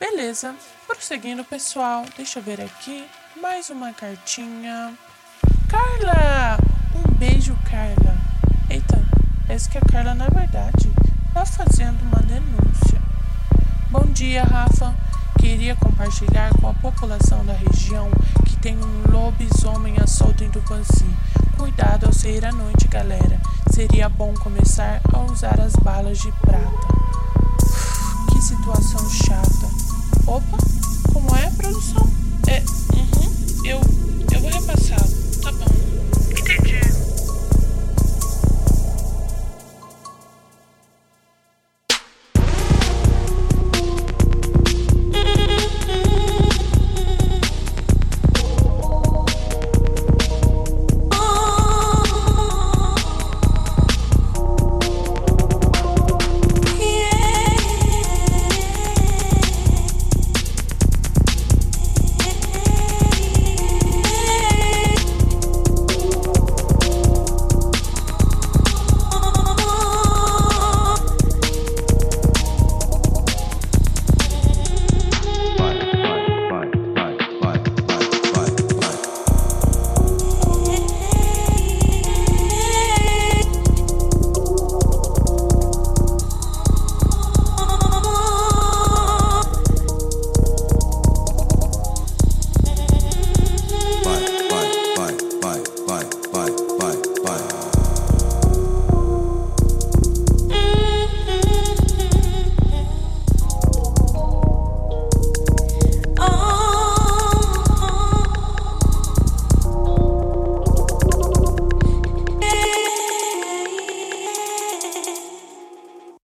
Beleza, prosseguindo, pessoal. Deixa eu ver aqui. Mais uma cartinha. Carla! Um beijo, Carla. Eita, esse que a Carla, na verdade, tá fazendo uma denúncia. Bom dia, Rafa. Queria compartilhar com a população da região que tem um lobisomem à solta em Tupanci. Cuidado ao sair à noite, galera. Seria bom começar a usar as balas de prata. Que situação. so